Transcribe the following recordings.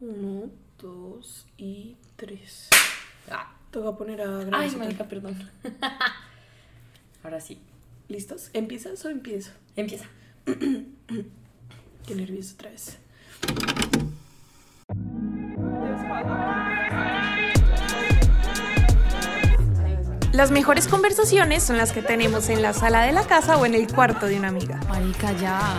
Uno, dos y tres. Ah, te voy a poner a grabar. Ay, marica, perdón. Ahora sí. ¿Listos? ¿Empiezas o empiezo? Empieza. Qué nervioso otra vez. Las mejores conversaciones son las que tenemos en la sala de la casa o en el cuarto de una amiga. Marica, ya.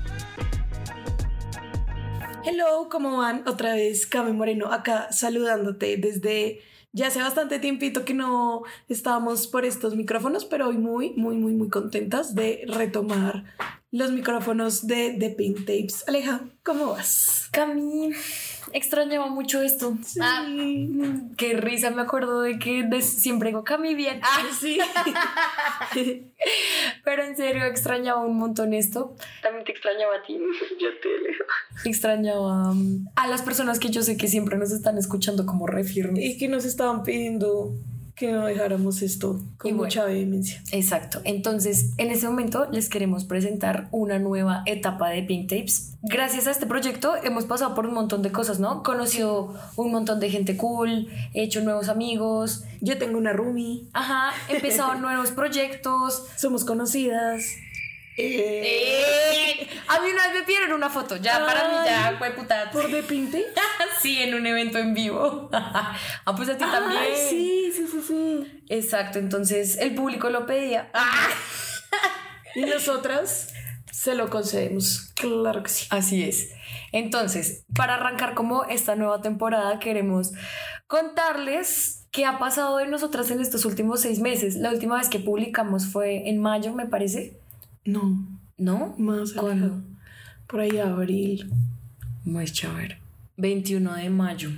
Hello, ¿cómo van? Otra vez Cami Moreno acá saludándote desde ya hace bastante tiempito que no estábamos por estos micrófonos, pero hoy muy, muy, muy, muy contentas de retomar los micrófonos de The Pink Tapes. Aleja, ¿cómo vas? Cami, extrañaba mucho esto. Sí. Ah, qué risa, me acuerdo de que siempre digo Cami bien. Ah, sí. Pero en serio, extrañaba un montón esto. También te extrañaba a ti. ya te alejo. Extrañaba um, a las personas que yo sé que siempre nos están escuchando como re firmes. Y que nos estaban pidiendo que no dejáramos esto con mucha vehemencia. Exacto. Entonces, en este momento les queremos presentar una nueva etapa de Pink Tapes. Gracias a este proyecto hemos pasado por un montón de cosas, ¿no? Conocido un montón de gente cool, he hecho nuevos amigos. Yo tengo una roomie. Ajá, empezado nuevos proyectos. Somos conocidas. Eh. A mí una vez me pidieron una foto, ya para mí ya fue puta. ¿Por de pinte? sí, en un evento en vivo. ah, pues a ti también. Sí, sí, sí, sí. Exacto, entonces el público lo pedía. y nosotras se lo concedemos. Claro que sí. Así es. Entonces, para arrancar como esta nueva temporada, queremos contarles qué ha pasado de nosotras en estos últimos seis meses. La última vez que publicamos fue en mayo, me parece. No. ¿No? Más ¿Cuándo? Por ahí abril. A ver. 21 de mayo.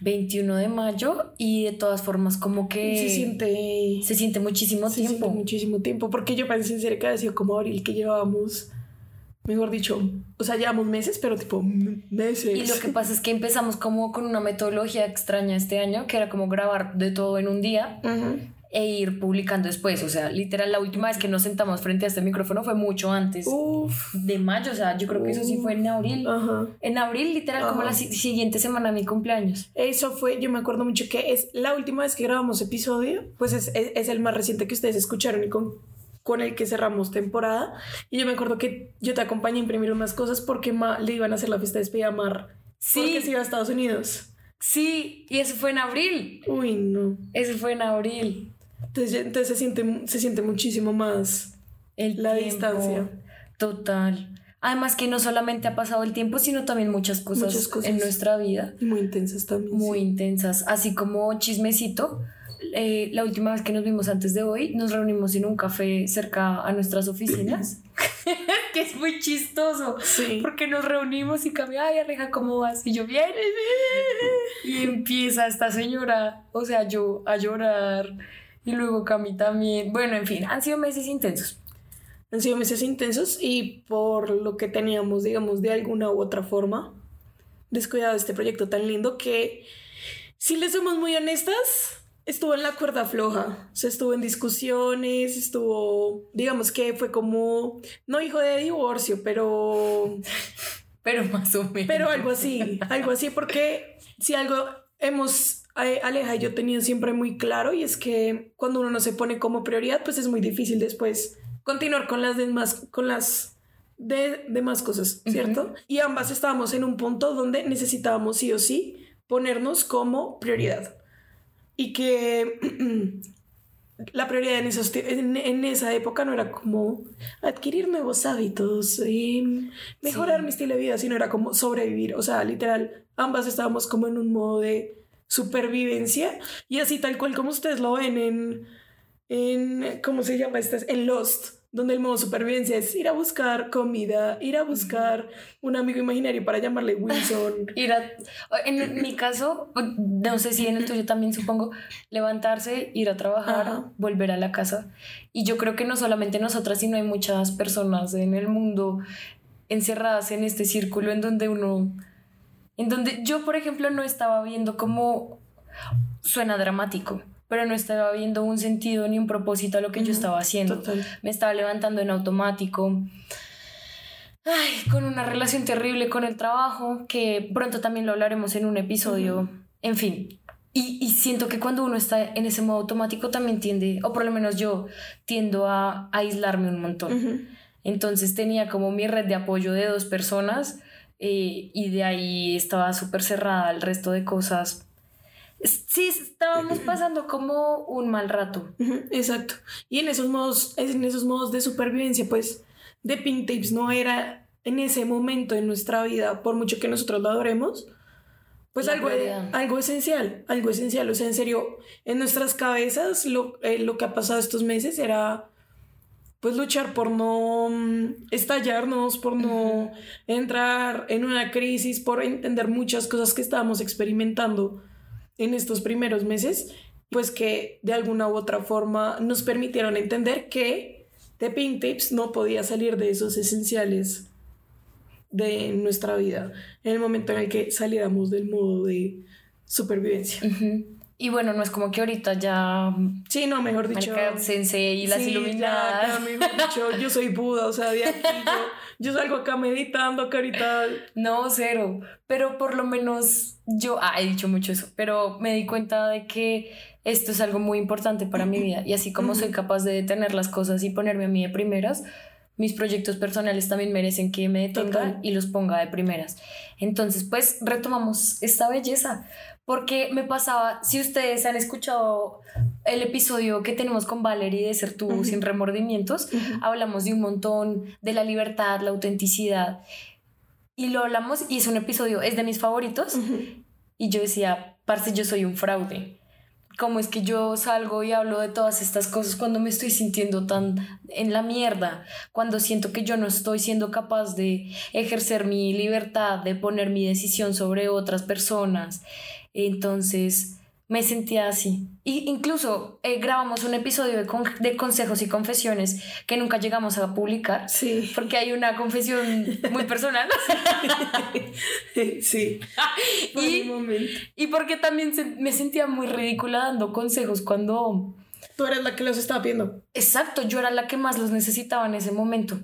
21 de mayo y de todas formas como que se siente se siente muchísimo se tiempo siente muchísimo tiempo porque yo pensé en serio que había sido como abril que llevábamos mejor dicho o sea llevamos meses pero tipo meses y lo que pasa es que empezamos como con una metodología extraña este año que era como grabar de todo en un día uh -huh e ir publicando después. O sea, literal, la última vez que nos sentamos frente a este micrófono fue mucho antes Uf. de mayo. O sea, yo creo que eso sí fue en abril. Ajá. En abril, literal, Ajá. como la si siguiente semana de mi cumpleaños. Eso fue, yo me acuerdo mucho que es la última vez que grabamos episodio, pues es, es, es el más reciente que ustedes escucharon y con, con el que cerramos temporada. Y yo me acuerdo que yo te acompañé a imprimir unas cosas porque Ma, le iban a hacer la fiesta de despedida a Mar. Sí. Porque se iba a Estados Unidos. Sí, y eso fue en abril. Uy, no. Eso fue en abril. Entonces, entonces se, siente, se siente muchísimo más el la tiempo, distancia. Total. Además que no solamente ha pasado el tiempo, sino también muchas cosas, Muchas cosas. en nuestra vida. Y muy intensas también. Muy sí. intensas. Así como chismecito, eh, la última vez que nos vimos antes de hoy, nos reunimos en un café cerca a nuestras oficinas. que es muy chistoso. Sí. Porque nos reunimos y cambia, ay, Aleja, ¿cómo vas? Y yo, bien. Y empieza esta señora, o sea, yo a llorar. Y luego Cami también. Bueno, en fin, han sido meses intensos. Han sido meses intensos y por lo que teníamos, digamos, de alguna u otra forma, descuidado este proyecto tan lindo que Si les somos muy honestas, estuvo en la cuerda floja. O sea, estuvo en discusiones, estuvo, digamos que fue como, no hijo de divorcio, pero... Pero más o menos. Pero algo así, algo así, porque si algo hemos, Aleja y yo tenido siempre muy claro, y es que cuando uno no se pone como prioridad, pues es muy difícil después continuar con las demás, con las de, demás cosas, ¿cierto? Y ambas estábamos en un punto donde necesitábamos sí o sí ponernos como prioridad. Y que la prioridad en, esos, en, en, esa época no era como adquirir nuevos hábitos y mejorar sí. mi estilo de vida, sino era como sobrevivir. O sea, literal, ambas estábamos como en un modo de supervivencia y así tal cual como ustedes lo ven en, en ¿cómo se llama? Estas? En Lost donde el modo supervivencia es ir a buscar comida, ir a buscar un amigo imaginario para llamarle Wilson. ir a, en mi caso, no sé si en el tuyo también supongo, levantarse, ir a trabajar, Ajá. volver a la casa. Y yo creo que no solamente nosotras, sino hay muchas personas en el mundo encerradas en este círculo en donde uno, en donde yo, por ejemplo, no estaba viendo cómo suena dramático pero no estaba viendo un sentido ni un propósito a lo que uh -huh. yo estaba haciendo. Total. Me estaba levantando en automático. Ay, con una relación terrible con el trabajo, que pronto también lo hablaremos en un episodio. Uh -huh. En fin. Y, y, siento que cuando uno está en ese modo automático también tiende, o por lo menos yo, tiendo a, a aislarme un montón. Uh -huh. Entonces tenía como mi red de apoyo de dos personas eh, y de ahí estaba súper cerrada al resto de cosas sí estábamos pasando como un mal rato. Exacto. Y en esos modos, en esos modos de supervivencia, pues, de Pink Tapes no era en ese momento en nuestra vida, por mucho que nosotros lo adoremos, pues algo, algo esencial, algo esencial. O sea, en serio, en nuestras cabezas lo, eh, lo que ha pasado estos meses era pues luchar por no estallarnos, por no entrar en una crisis, por entender muchas cosas que estábamos experimentando en estos primeros meses, pues que de alguna u otra forma nos permitieron entender que The Pink Tapes no podía salir de esos esenciales de nuestra vida en el momento en el que saliéramos del modo de supervivencia. Uh -huh. Y bueno, no es como que ahorita ya. Sí, no, mejor dicho. Sensei y las sí, iluminadas. Ya, mejor dicho, yo soy Buda, o sea, de aquí yo, yo salgo acá meditando, que ahorita. No, cero. Pero por lo menos yo. Ah, he dicho mucho eso, pero me di cuenta de que esto es algo muy importante para mi vida. Y así como soy capaz de detener las cosas y ponerme a mí de primeras, mis proyectos personales también merecen que me detenga Total. y los ponga de primeras. Entonces, pues retomamos esta belleza porque me pasaba, si ustedes han escuchado el episodio que tenemos con Valerie de Ser tú uh -huh. sin remordimientos, uh -huh. hablamos de un montón de la libertad, la autenticidad y lo hablamos y es un episodio, es de mis favoritos uh -huh. y yo decía, parce, yo soy un fraude. ¿Cómo es que yo salgo y hablo de todas estas cosas cuando me estoy sintiendo tan en la mierda? Cuando siento que yo no estoy siendo capaz de ejercer mi libertad, de poner mi decisión sobre otras personas. Entonces me sentía así. Y incluso eh, grabamos un episodio de, con de, consejos y confesiones que nunca llegamos a publicar. Sí. Porque hay una confesión muy personal. sí. y, y porque también se, me sentía muy ridícula dando consejos cuando... Tú eres la que los estaba viendo. Exacto, yo era la que más los necesitaba en ese momento.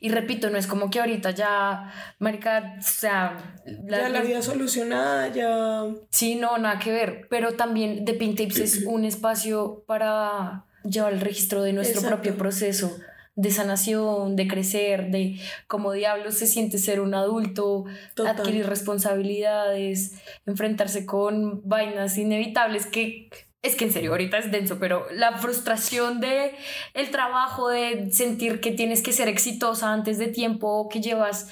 Y repito, no es como que ahorita ya, marica, o sea... La, ya la vida solucionada, ya... Sí, no, nada que ver. Pero también The Pink Tips es un espacio para llevar el registro de nuestro Exacto. propio proceso de sanación, de crecer, de cómo diablos se siente ser un adulto, Total. adquirir responsabilidades, enfrentarse con vainas inevitables que es que en serio, ahorita es denso, pero la frustración de el trabajo, de sentir que tienes que ser exitosa antes de tiempo, que llevas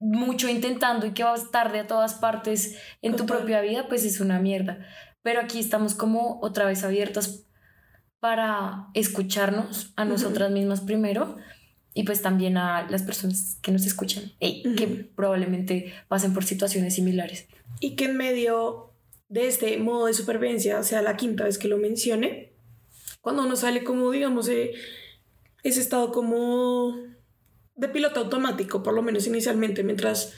mucho intentando y que vas tarde a todas partes en Total. tu propia vida, pues es una mierda. Pero aquí estamos como otra vez abiertas para escucharnos a nosotras mismas primero y pues también a las personas que nos escuchan y uh -huh. que probablemente pasen por situaciones similares. Y que en medio de este modo de supervivencia, sea, la quinta vez que lo mencione, cuando uno sale como, digamos, eh, ese estado como de piloto automático, por lo menos inicialmente, mientras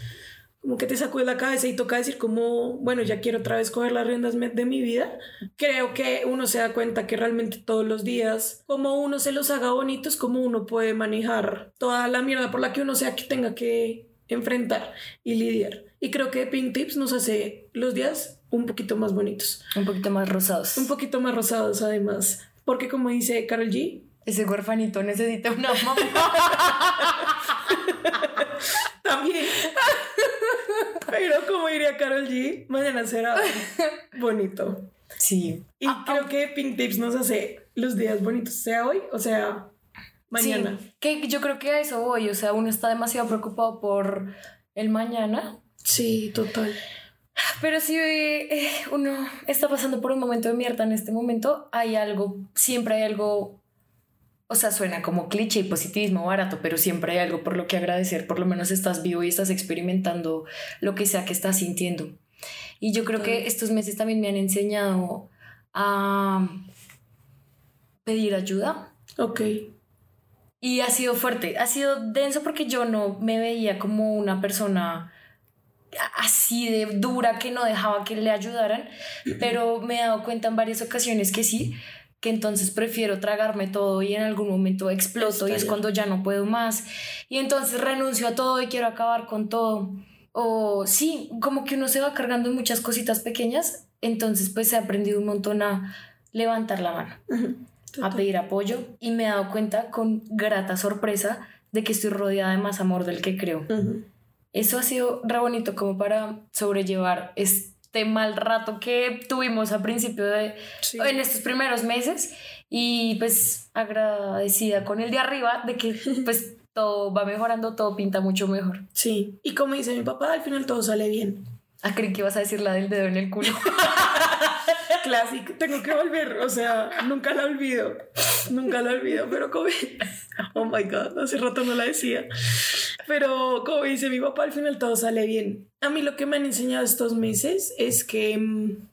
como que te sacude la cabeza y toca decir como, bueno, ya quiero otra vez coger las riendas de mi vida, creo que uno se da cuenta que realmente todos los días, como uno se los haga bonitos, como uno puede manejar toda la mierda por la que uno sea que tenga que enfrentar y lidiar. Y creo que Pink Tips nos hace los días un poquito más bonitos. Un poquito más rosados. Un poquito más rosados además. Porque como dice Carol G, ese huerfanito necesita una mamá. También. Pero como diría Carol G, mañana será bonito. Sí. Y ah, creo ah. que Pink Tips nos hace los días bonitos, sea hoy o sea mañana. que yo creo que a eso voy, o sea, uno está demasiado preocupado por el mañana. Sí, total. Pero si eh, uno está pasando por un momento de mierda en este momento, hay algo, siempre hay algo o sea, suena como cliché y positivismo barato, pero siempre hay algo por lo que agradecer, por lo menos estás vivo y estás experimentando lo que sea que estás sintiendo. Y yo creo que estos meses también me han enseñado a pedir ayuda. Ok. Y ha sido fuerte, ha sido denso porque yo no me veía como una persona así de dura que no dejaba que le ayudaran, pero me he dado cuenta en varias ocasiones que sí, que entonces prefiero tragarme todo y en algún momento exploto y es cuando ya no puedo más. Y entonces renuncio a todo y quiero acabar con todo. O sí, como que uno se va cargando en muchas cositas pequeñas, entonces pues he aprendido un montón a levantar la mano, a pedir apoyo y me he dado cuenta con grata sorpresa de que estoy rodeada de más amor del que creo. Eso ha sido re bonito como para sobrellevar este mal rato que tuvimos a principio de, en estos primeros meses y pues agradecida con el de arriba de que pues todo va mejorando, todo pinta mucho mejor. Sí, y como dice mi papá, al final todo sale bien. Ah, creí que ibas a decir la del dedo en el culo. Clásico, tengo que volver, o sea, nunca la olvido, nunca la olvido, pero como... Oh my God, hace rato no la decía. Pero como dice mi papá, al final todo sale bien. A mí lo que me han enseñado estos meses es que mm,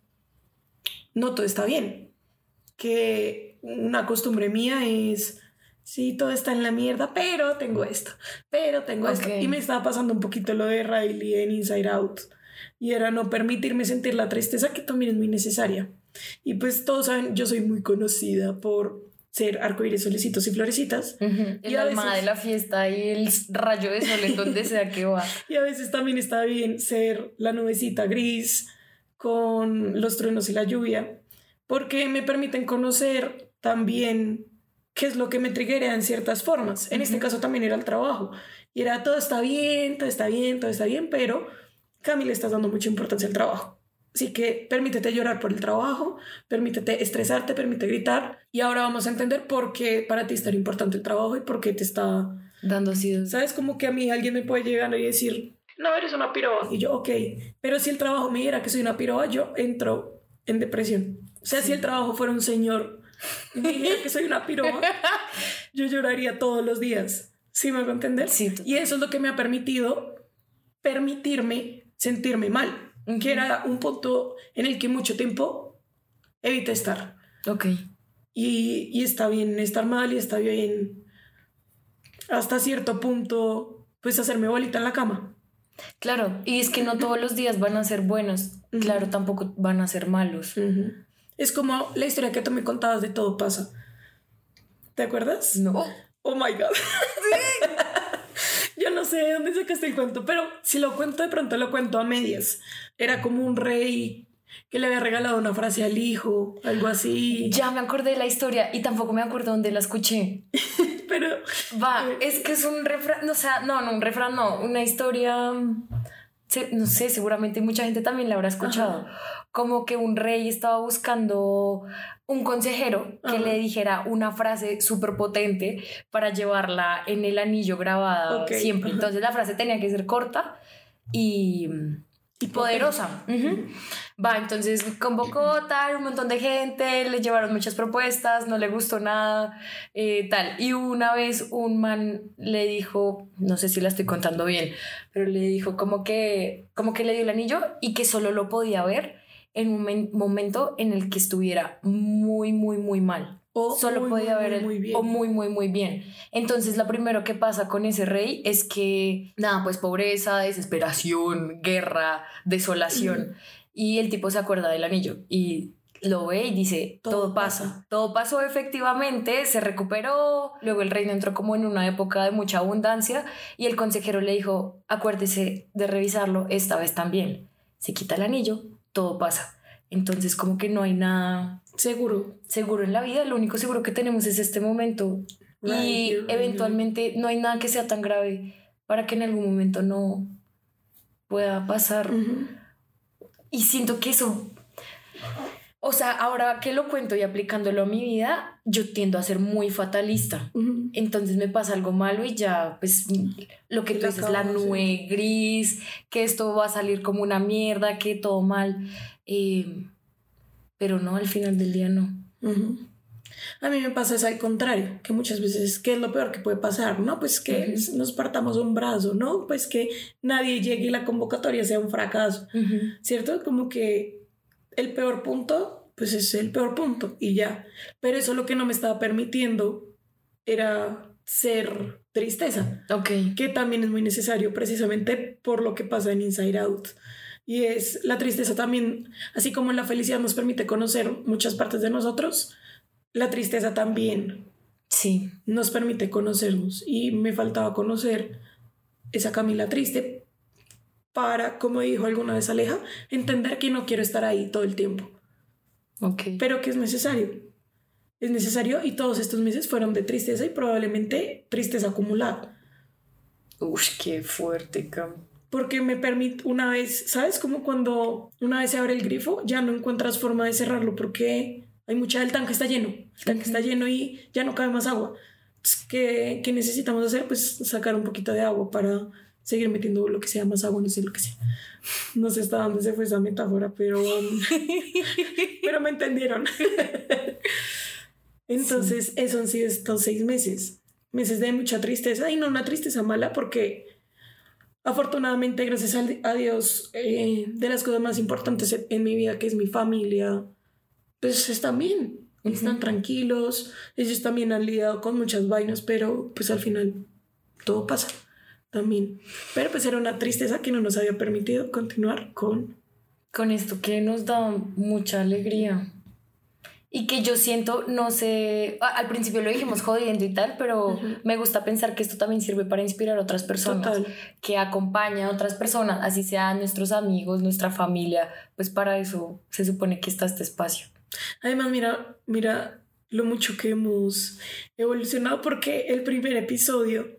no todo está bien. Que una costumbre mía es, sí, todo está en la mierda, pero tengo esto, pero tengo esto. Y me estaba pasando un poquito lo de Riley en Inside Out. Y era no permitirme sentir la tristeza que también es muy necesaria. Y pues todos saben, yo soy muy conocida por ser arcoíris, solecitos y florecitas. El alma de la fiesta y el rayo de sol en donde sea que va. Y a veces también está bien ser la nubecita gris con los truenos y la lluvia, porque me permiten conocer también qué es lo que me triguea en ciertas formas. En este caso también era el trabajo. Y era todo está bien, todo está bien, todo está bien, pero Camila estás dando mucha importancia al trabajo. Así que permítete llorar por el trabajo, permítete estresarte, permite gritar. Y ahora vamos a entender por qué para ti es tan importante el trabajo y por qué te está dando así. ¿Sabes? Como que a mí alguien me puede llegar y decir, no, eres una piroba. Y yo, ok. Pero si el trabajo me diera que soy una piroba, yo entro en depresión. O sea, si el trabajo fuera un señor y me dijera que soy una piroba, yo lloraría todos los días. ¿Sí me a entender? Sí. Y eso es lo que me ha permitido permitirme sentirme mal que era un punto en el que mucho tiempo evité estar. Ok. Y, y está bien estar mal y está bien hasta cierto punto, pues hacerme bolita en la cama. Claro, y es que no todos los días van a ser buenos, claro, tampoco van a ser malos. Es como la historia que tú me contabas de todo pasa. ¿Te acuerdas? No. Oh my God. Yo no sé de dónde sacaste el cuento, pero si lo cuento de pronto lo cuento a medias. Era como un rey que le había regalado una frase al hijo, algo así. Ya me acordé de la historia y tampoco me acuerdo dónde la escuché. pero va, eh, es que es un refrán, o sea, no, no, un refrán no, una historia no sé, seguramente mucha gente también la habrá escuchado, como que un rey estaba buscando un consejero que le dijera una frase súper potente para llevarla en el anillo grabada siempre. Entonces la frase tenía que ser corta y y poderosa. Va, entonces convocó tal, un montón de gente, le llevaron muchas propuestas, no le gustó nada, eh, tal. Y una vez un man le dijo, no sé si la estoy contando bien, pero le dijo como que, como que le dio el anillo y que solo lo podía ver en un momento en el que estuviera muy, muy, muy mal. O solo muy, podía ver muy, el- muy bien. o muy muy muy bien. Entonces lo primero que pasa con ese rey es que nada, pues pobreza, desesperación, guerra, desolación y el tipo se acuerda del anillo y lo ve y dice, todo, Todo pasa. pasa. Todo pasó efectivamente, se recuperó, luego el reino entró como en una época de mucha abundancia y el consejero le dijo, acuérdese de revisarlo esta vez también. Se quita el anillo, todo pasa. Entonces como que no hay nada Seguro. seguro en la vida, lo único seguro que tenemos es este momento Right y right eventualmente no hay nada que sea tan grave para que en algún momento no pueda pasar. Y siento que eso, o sea, ahora que lo cuento y aplicándolo a mi vida, yo tiendo a ser muy fatalista. Entonces me pasa algo malo y ya, pues, lo que tú dices, la nube gris, que esto va a salir como una mierda, que todo mal. Eh, pero no, al final del día no. Ujú. A mí me pasa es al contrario, que muchas veces, ¿qué es lo peor que puede pasar? No, pues que Ujú. nos partamos un brazo, ¿no? Pues que nadie llegue y la convocatoria sea un fracaso, ¿cierto? Como que el peor punto, pues es el peor punto y ya. Pero eso lo que no me estaba permitiendo era ser tristeza, que también es muy necesario precisamente por lo que pasa en Inside Out. Y es la tristeza también, así como la felicidad nos permite conocer muchas partes de nosotros, la tristeza también Sí. nos permite conocernos. Y me faltaba conocer esa Camila triste para, como dijo alguna vez Aleja, entender que no quiero estar ahí todo el tiempo, Ok. pero que es necesario. Es necesario y todos estos meses fueron de tristeza y probablemente tristeza acumulada. Uf, qué fuerte, Cam. Porque me permite una vez, ¿sabes? Como cuando una vez se abre el grifo, ya no encuentras forma de cerrarlo porque hay mucha, el tanque está lleno, el tanque está lleno y ya no cabe más agua. Entonces, ¿Qué, qué necesitamos hacer? Pues sacar un poquito de agua para seguir metiendo lo que sea más agua, no sé lo que sea. No sé hasta dónde se fue esa metáfora, pero, pero me entendieron. Entonces, eso han sido estos seis meses. Meses de mucha tristeza y no una tristeza mala porque afortunadamente, gracias a Dios, eh, de las cosas más importantes en- mi vida, que es mi familia, pues están bien, están Ujú. tranquilos, ellos también han lidiado con muchas vainas, pero pues al final todo pasa también. Pero pues era una tristeza que no nos había permitido continuar con... Con esto que nos da mucha alegría. Y que yo siento, no sé, al principio lo dijimos jodiendo y tal, pero me gusta pensar que esto también sirve para inspirar a otras personas, Total. que acompaña a otras personas, así sean nuestros amigos, nuestra familia, pues para eso se supone que está este espacio. Además, mira, mira lo mucho que hemos evolucionado porque el primer episodio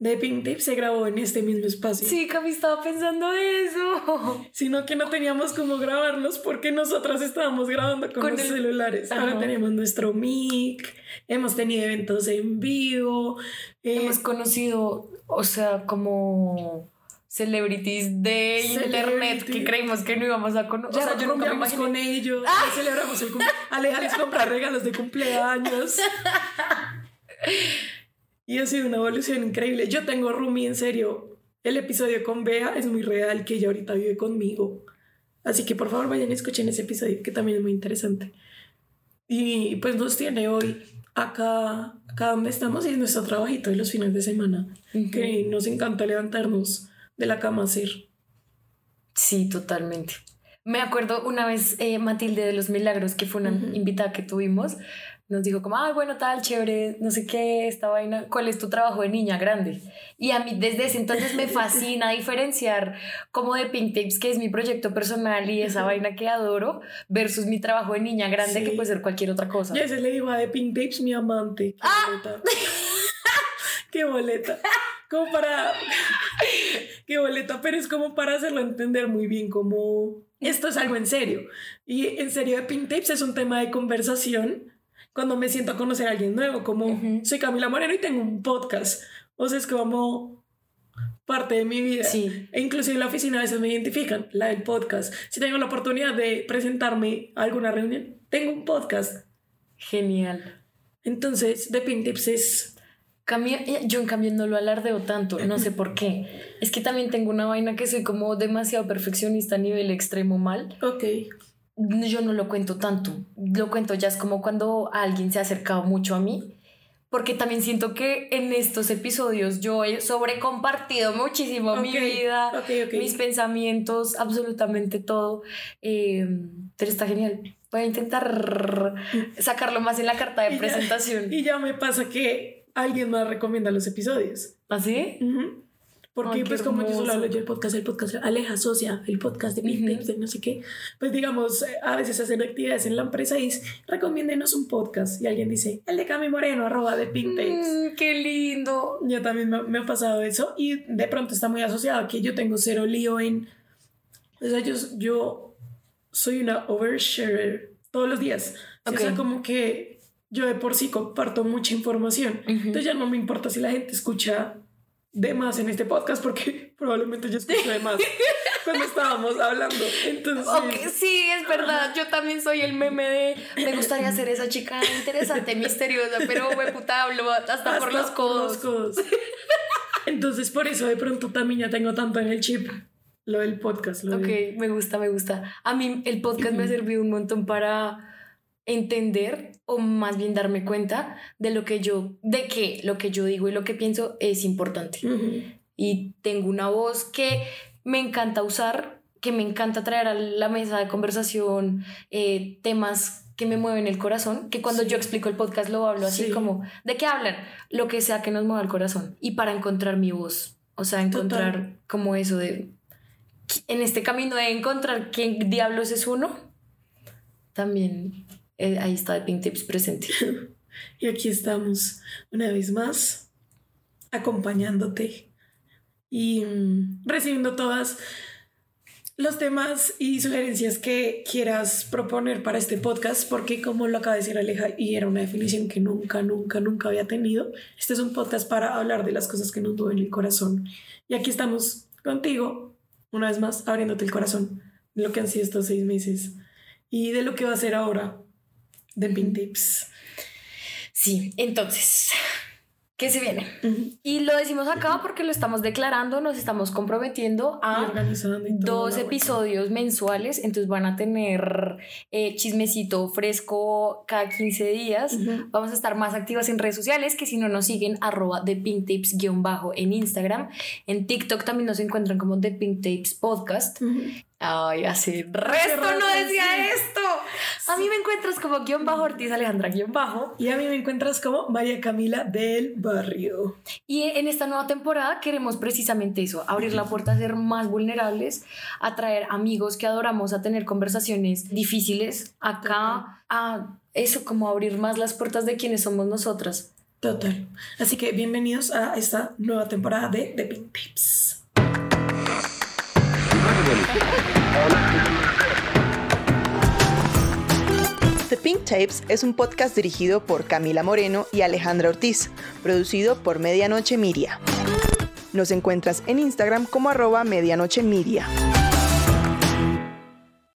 de Pink Tape se grabó en este mismo espacio. Sí, Cami estaba pensando eso. sino que no teníamos cómo grabarlos porque nosotras estábamos grabando con, Con los el- celulares. Ahora tenemos nuestro mic, hemos tenido eventos en vivo. eh, Hemos conocido, o sea, como celebrities de internet que creímos que no íbamos a conocer. ya o sea, yo nunca me con ellos, ya celebramos el cumpleaños. Aleja les compra regalos de cumpleaños. y ha sido una evolución increíble. Yo tengo Rumi, en serio. El episodio con Bea es muy real, que ella ahorita vive conmigo. Así que por favor vayan y escuchen ese episodio, que también es muy interesante. Y pues nos tiene hoy acá, acá donde estamos y es nuestro trabajito de los fines de semana, Ujú. que nos encanta levantarnos de la cama a hacer. Sí, totalmente. Me acuerdo una vez eh, Matilde de los Milagros, que fue una invitada que tuvimos, nos dijo como, ay, bueno, tal, chévere, no sé qué, esta vaina, ¿cuál es tu trabajo de niña grande? Y a mí desde ese entonces me fascina diferenciar como de Pink Tapes, que es mi proyecto personal y esa vaina que adoro, versus mi trabajo de niña grande, Sí. que puede ser cualquier otra cosa. Ya ese le digo a The Pink Tapes, mi amante. Qué boleta. Qué boleta. Como para. Qué boleta, pero es como para hacerlo entender muy bien como esto es algo en serio. Y en serio, The Pink Tapes es un tema de conversación cuando me siento a conocer a alguien nuevo, como Ujú. soy Camila Moreno y tengo un podcast. O sea, es como parte de mi vida. Sí. E inclusive en la oficina a veces me identifican, la del podcast. Si tengo la oportunidad de presentarme a alguna reunión, tengo un podcast. Genial. Entonces, The Pink Tips es... Cambia- eh, yo en cambio no lo alardeo tanto, no sé por qué. Es que también tengo una vaina que soy como demasiado perfeccionista a nivel extremo mal. Ok. Yo no lo cuento tanto. Lo cuento ya es como cuando alguien se ha acercado mucho a mí. Porque también siento que en estos episodios yo he sobrecompartido muchísimo mi Ok, vida, ok, ok. mis pensamientos, absolutamente todo. Eh, pero está genial. Voy a intentar sacarlo más en la carta de Y ya- presentación. Y ya me pasa que alguien más recomienda los episodios. ¿Así? Ujú. Porque Ay, pues como yo solo hablo yo el podcast, el podcast, Aleja Socia, el podcast de Big Ujú. Tips, de no sé qué, pues digamos, eh, a veces hacen actividades en la empresa y dicen, recomiéndenos un podcast. Y alguien dice, el de Cami Moreno, arroba de Pink Tapes. Mm, ¡Qué lindo! Yo también me, me ha pasado eso y de pronto está muy asociado que yo tengo cero lío en... O sea, yo, yo soy una oversharer todos los días. Sí, O sea, como que yo de por sí comparto mucha información. Ujú. Entonces ya no me importa si la gente escucha de más en este podcast porque probablemente yo escucho de más cuando estábamos hablando. Entonces... Sí, es verdad. Yo también soy el meme de me gustaría ser esa chica interesante, misteriosa, pero me puta hablo hasta, por los codos. codos. Entonces, por eso de pronto también ya tengo tanto en el chip lo del podcast. Lo Ok, de- me gusta, me gusta. A mí el podcast me ha servido un montón para entender o más bien darme cuenta de lo que yo, de que lo que yo digo y lo que pienso es importante. Y tengo una voz que me encanta usar, que me encanta traer a la mesa de conversación eh, temas que me mueven el corazón, que cuando Sí. yo explico el podcast lo hablo así Sí. como, ¿de qué hablan? Lo que sea que nos mueva el corazón. Y para encontrar mi voz, o sea, encontrar Total. como eso de, en este camino de encontrar quién diablos es uno, también eh, ahí está The Pink Tips presente. Y aquí estamos una vez más acompañándote y mm, recibiendo todas los temas y sugerencias que quieras proponer para este podcast, porque como lo acaba de decir Aleja, y era una definición que nunca, nunca, nunca había tenido, este es un podcast para hablar de las cosas que nos mueven el corazón. Y aquí estamos contigo, una vez más, abriéndote el corazón de lo que han sido estos seis meses y de lo que va a ser ahora de Pink Tips. Sí, entonces, ¿qué se viene? Y lo decimos acá porque lo estamos declarando, nos estamos comprometiendo a dos episodios mensuales, entonces van a tener eh, chismecito fresco cada 15 días. Vamos a estar más activas en redes sociales, que si no nos siguen, arroba guion bajo en Instagram. En TikTok también nos encuentran como The Pink Tapes Podcast. Ay, así, resto no decía sí. esto. A mí me encuentras como guion bajo Ortiz Alejandra guion bajo. Y a mí me encuentras como María Camila del Barrio. Y en esta nueva temporada queremos precisamente eso, abrir la puerta a ser más vulnerables, a traer amigos que adoramos, a tener conversaciones difíciles acá, a eso como abrir más las puertas de quienes somos nosotras. Total. Así que bienvenidos a esta nueva temporada de The Pink Tips. The Pink Tapes es un podcast dirigido por Camila Moreno y Alejandra Ortiz, producido por Medianoche Miria. Nos encuentras en Instagram como arroba medianoche.